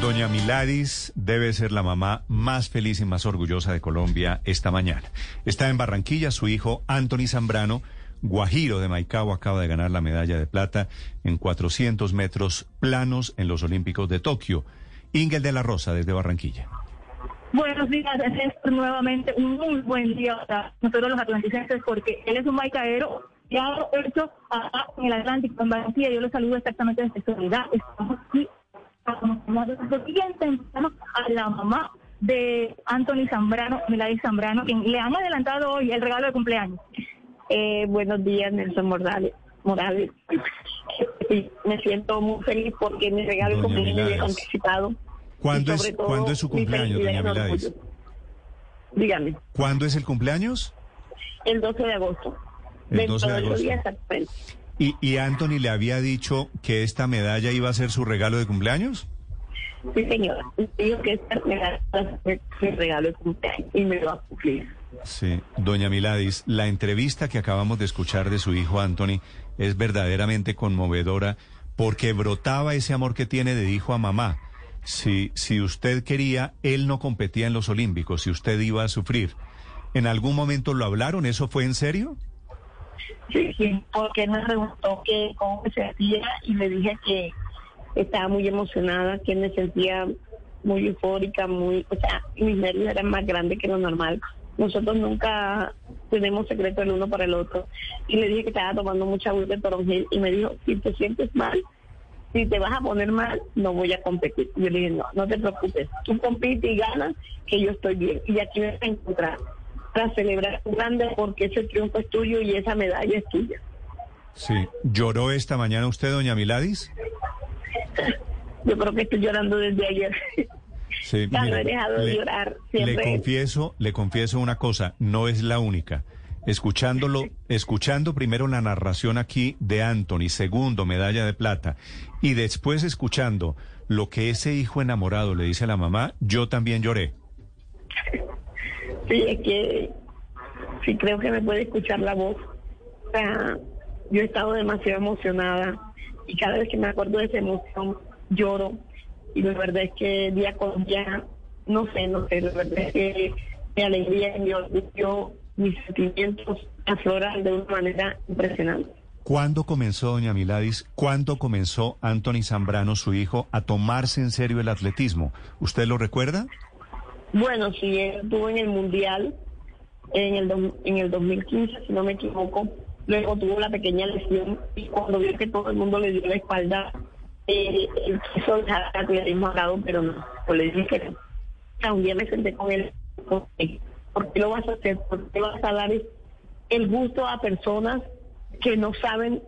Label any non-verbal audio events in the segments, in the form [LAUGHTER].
Doña Miladis debe ser la mamá más feliz y más orgullosa de Colombia esta mañana. Está en Barranquilla su hijo Anthony Zambrano, guajiro de Maicao, acaba de ganar la medalla de plata en 400 metros planos en los Olímpicos de Tokio. Ingel de la Rosa desde Barranquilla. Buenos días, es nuevamente un muy buen día para nosotros los atlanticenses porque él es un maicaero ha hecho acá en el Atlántico, en Barranquilla. Yo lo saludo exactamente desde Soledad. Estamos aquí siguiente, empezamos a la mamá de Anthony Zambrano, Milady Zambrano, quien le han adelantado hoy el regalo de cumpleaños. Eh, buenos días, Nelson Morales. Morales. Sí, me siento muy feliz porque mi regalo de Doña cumpleaños Milades. anticipado. ¿Cuándo es, todo, ¿cuándo es su cumpleaños, doña orgullo. Dígame, ¿Cuándo es el cumpleaños? el 12 de agosto. El Dentro 12 de agosto. días. ¿Y, ¿Y Anthony le había dicho que esta medalla iba a ser su regalo de cumpleaños? Sí, señora. Digo que este regalo va a ser mi regalo de cumpleaños y me lo va a cumplir. Sí, doña Miladis, la entrevista que acabamos de escuchar de su hijo Anthony es verdaderamente conmovedora porque brotaba ese amor que tiene de hijo a mamá. Si, si usted quería, él no competía en los Olímpicos, si usted iba a sufrir. ¿En algún momento lo hablaron? ¿Eso fue en serio? Porque me preguntó que cómo me sentía y le dije que estaba muy emocionada, que me sentía muy eufórica, muy, o sea, mis nervios eran más grandes que lo normal. Nosotros nunca tenemos secreto el uno para el otro. Y le dije que estaba tomando mucha agua de toronjil y me dijo, si te sientes mal, si te vas a poner mal, no voy a competir. Yo le dije, no, no te preocupes, tú compites y ganas, que yo estoy bien. Y aquí me vas a encontrar para celebrar grande porque ese triunfo es tuyo y esa medalla es tuya. Sí. ¿Lloró esta mañana usted, doña Miladis? Yo creo que estoy llorando desde ayer. Sí, Ya no mire, he dejado de llorar, Le siempre. confieso, le confieso una cosa, no es la única. Escuchándolo, escuchando primero la narración aquí de Anthony, segundo medalla de plata, y después escuchando lo que ese hijo enamorado le dice a la mamá, yo también lloré. Sí, es que sí creo que me puede escuchar la voz. O sea, yo he estado demasiado emocionada y cada vez que me acuerdo de esa emoción lloro. Y la verdad es que día con día, no sé, no sé, la verdad es que mi alegría y mi orgullo, mis sentimientos afloran de una manera impresionante. ¿Cuándo comenzó, doña Miladis, cuándo comenzó Anthony Zambrano, su hijo, a tomarse en serio el atletismo? ¿Usted lo recuerda? Bueno, sí, estuvo en el Mundial en el, en el 2015, si no me equivoco. Luego tuvo la pequeña lesión y cuando vio que todo el mundo le dio la espalda, eh, él quiso dejar el atletismo lado, pero no. Pues le dije que no. Un día me senté con él. ¿Por qué lo vas a hacer? ¿Por qué vas a dar el gusto a personas que no saben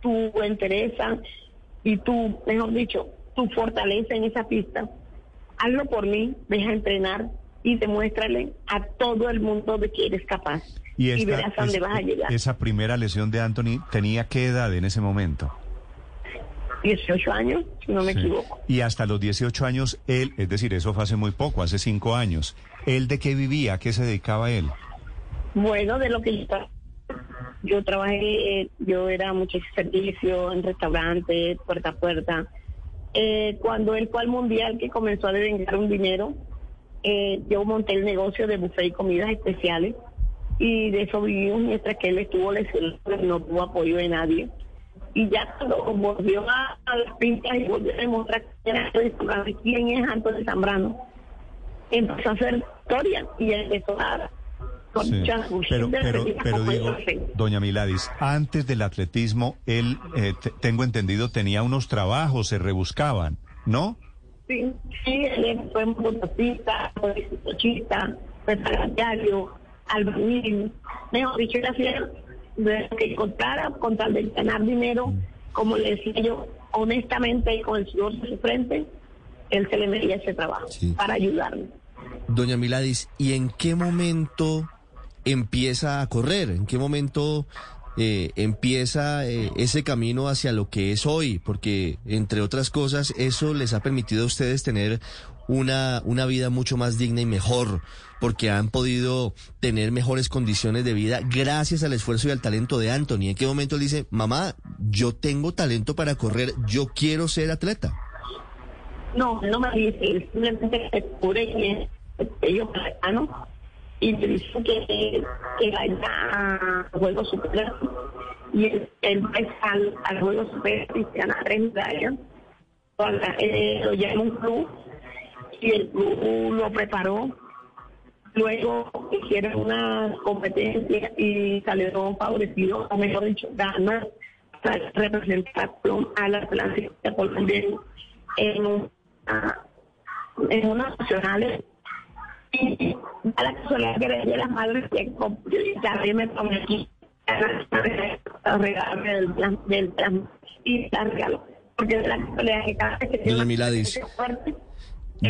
tu entereza y tu, mejor dicho, tu fortaleza en esa pista? Hazlo por mí, deja entrenar y demuéstrale a todo el mundo de que eres capaz. Y, esta- verás a dónde es- vas a llegar. Esa primera lesión de Anthony tenía qué edad en ese momento? 18 años, si no me Sí. equivoco. Y hasta los 18 años, él, es decir, eso fue hace muy poco, hace cinco años. ¿Él de qué vivía? ¿A qué se dedicaba él? Bueno, de lo que yo, yo trabajé, eh, yo era mucho servicio en restaurantes, puerta a puerta. Eh, cuando él fue al mundial que comenzó a devengar un dinero, eh, yo monté el negocio de buffet y comidas especiales y de eso vivimos mientras que él estuvo lesionado, no tuvo apoyo de nadie. Y ya cuando volvió a, las pintas y volvió a demostrar quién es Antonio Zambrano, empezó a hacer historia y empezó a con Sí. muchas Pero, pero, pero digo, doña Miladis, antes del atletismo, él, eh, te- tengo entendido, tenía unos trabajos, se rebuscaban, ¿no? Sí, sí, él fue motociclista, fue cochista, fue diario, albañil. Mejor dicho, él hacía de lo que encontrara con tal de ganar dinero, como le decía yo, honestamente y con el sudor de su frente, él se le medía ese trabajo Sí. para ayudarme. Doña Miladis, ¿y en qué momento empieza a correr? ¿En qué momento eh, empieza eh, ese camino hacia lo que es hoy? Porque, entre otras cosas, eso les ha permitido a ustedes tener una, una vida mucho más digna y mejor, porque han podido tener mejores condiciones de vida gracias al esfuerzo y al talento de Anthony. ¿En qué momento él dice, mamá, yo tengo talento para correr, yo quiero ser atleta? No, no me dice, simplemente cubre y ellos mexicanos y me dice que, que vaya a Juegos Super y él, él al, al Juego Super y se gana tres lo llama un club y el club lo preparó. Luego hicieron una competencia y salió favorecido, o mejor dicho, ganó la representación a la Atlántica colombiana en, en unas nacionales. A la casualidad que le di a las madres que también me prometí a regalarme del plan, del plan y la regalo. Porque la que cada vez que Miladis. una fuerte,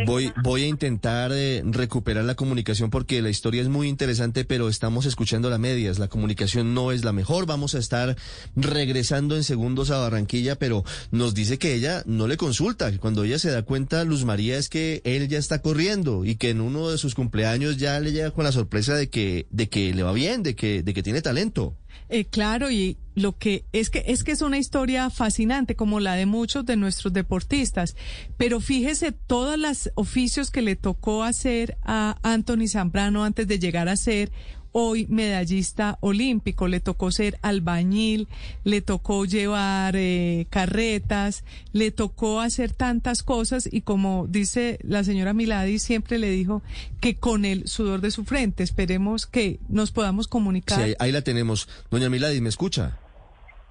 Voy, voy a intentar eh, recuperar la comunicación porque la historia es muy interesante, pero estamos escuchando la medias. La comunicación no es la mejor. Vamos a estar regresando en segundos a Barranquilla, pero nos dice que ella no le consulta, cuando ella se da cuenta, Luz María, es que él ya está corriendo y que en uno de sus cumpleaños ya le llega con la sorpresa de que, de que le va bien, de que, de que tiene talento. Eh, claro, y lo que es que es que es una historia fascinante como la de muchos de nuestros deportistas, pero fíjese todos los oficios que le tocó hacer a Anthony Zambrano antes de llegar a ser hoy medallista olímpico, le tocó ser albañil, le tocó llevar eh, carretas, le tocó hacer tantas cosas y como dice la señora Miladi siempre le dijo que con el sudor de su frente, esperemos que nos podamos comunicar. Sí, ahí, ahí la tenemos. Doña Miladis, ¿me escucha?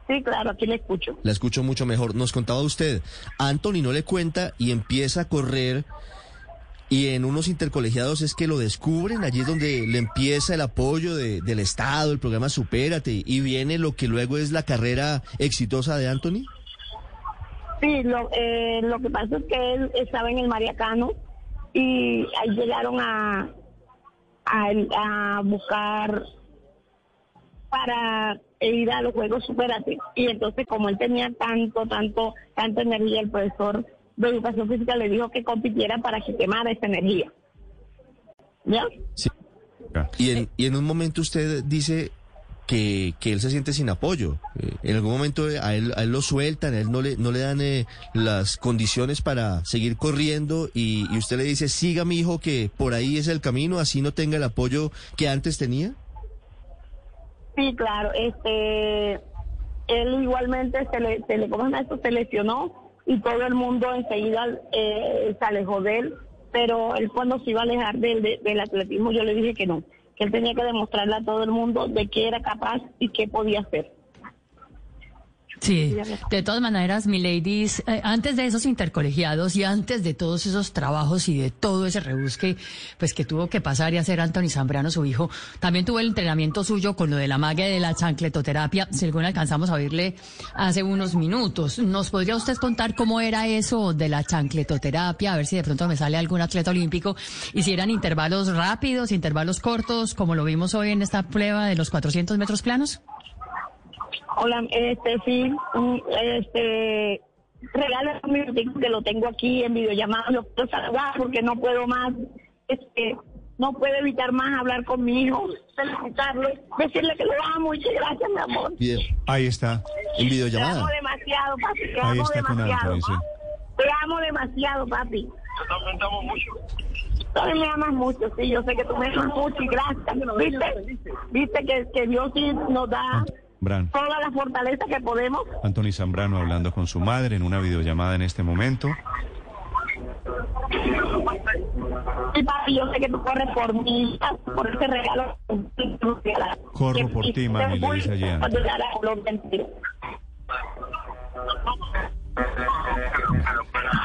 Sí, claro, aquí le escucho. La escucho mucho mejor. Nos contaba usted, Anthony no le cuenta y empieza a correr y en unos intercolegiados es que lo descubren, allí es donde le empieza el apoyo de- del Estado, el programa Supérate y viene lo que luego es la carrera exitosa de Anthony. Sí, lo, eh, lo que pasa es que él estaba en el Mariacano y ahí llegaron a, a, buscar para ir a los Juegos Superate. Y entonces, como él tenía tanto, tanto, tanta energía, el profesor de Educación Física le dijo que compitiera para que quemara esa energía. ¿Ya? Sí. Y en, y en un momento usted dice que, que él se siente sin apoyo. Eh, en algún momento a él, a él lo sueltan, a él no le, no le dan eh, las condiciones para seguir corriendo y, y usted le dice, siga mi hijo que por ahí es el camino, así no tenga el apoyo que antes tenía. Sí, claro. Este, él igualmente se le, se le, ¿cómo se? Se lesionó y todo el mundo enseguida eh, se alejó de él. Pero él cuando se iba a alejar del, de- del atletismo, yo le dije que no, que él tenía que demostrarle a todo el mundo de qué era capaz y qué podía hacer. Sí, de todas maneras, mi ladies, eh, antes de esos intercolegiados y antes de todos esos trabajos y de todo ese rebusque, pues que tuvo que pasar y hacer Anthony Zambrano, su hijo, también tuvo el entrenamiento suyo con lo de la magia de la chancletoterapia, según alcanzamos a oírle hace unos minutos. ¿Nos podría usted contar cómo era eso de la chancletoterapia? A ver si de pronto me sale algún atleta olímpico y si eran intervalos rápidos, intervalos cortos, como lo vimos hoy en esta prueba de los 400 metros planos. Hola, este sí, este regala un minutico que lo tengo aquí en videollamada, lo quiero saludar porque no puedo más, este, no puedo evitar más hablar con mi hijo, felicitarlo, decirle que lo amo, muchas gracias, mi amor. Video- Ahí está. en Te videollamada. amo demasiado, papi, te Ahí amo está con demasiado. Sí. Te amo demasiado, papi. Tú me amas mucho, sí, yo sé que tú me amas mucho y gracias. ¿Viste? ¿Viste que, que Dios sí nos da Bran. toda la fortaleza que podemos? Anthony Zambrano hablando con su madre en una videollamada en este momento. Y papi, yo sé que tú corres por mí, por ese regalo. Corro por ti, mami, le dice.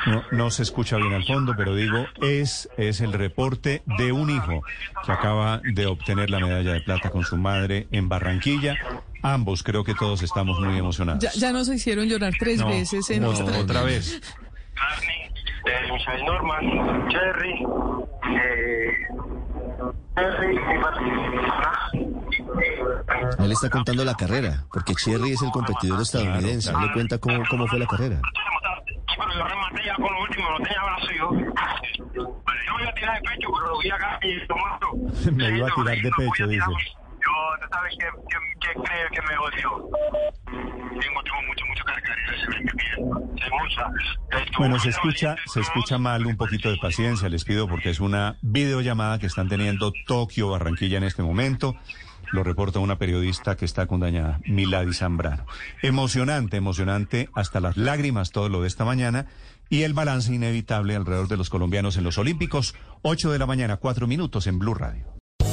No, no se escucha bien al fondo, pero digo, es, es el reporte de un hijo que acaba de obtener la medalla de plata con su madre en Barranquilla. Ambos creo que todos estamos muy emocionados. Ya, ya nos hicieron llorar tres No, veces en no, nuestra- otra vez. de Michael Norman, Cherry, eh, Cherry y Barcelona. Él está contando la carrera, porque Cherry es el competidor estadounidense. Él le cuenta cómo, cómo fue la carrera. Sí, pero yo rematé ya con lo último, no tenía vacío. Pero yo me iba a tirar de pecho, pero lo vi acá y tomando. [LAUGHS] Me iba a tirar de pecho, dice. Yo, tú sabes que, que, que creo que me odio. Tengo, tengo mucho, mucho caracteres en mi piel. Se mucha. Esto- Bueno, se escucha, se escucha mal, un poquito de paciencia, les pido, porque es una videollamada que están teniendo Tokio, Barranquilla en este momento. Lo reporta una periodista que está con dañada, Milady Zambrano. Emocionante, emocionante, hasta las lágrimas todo lo de esta mañana y el balance inevitable alrededor de los colombianos en los Olímpicos. 8 de la mañana, 4 minutos en Blue Radio.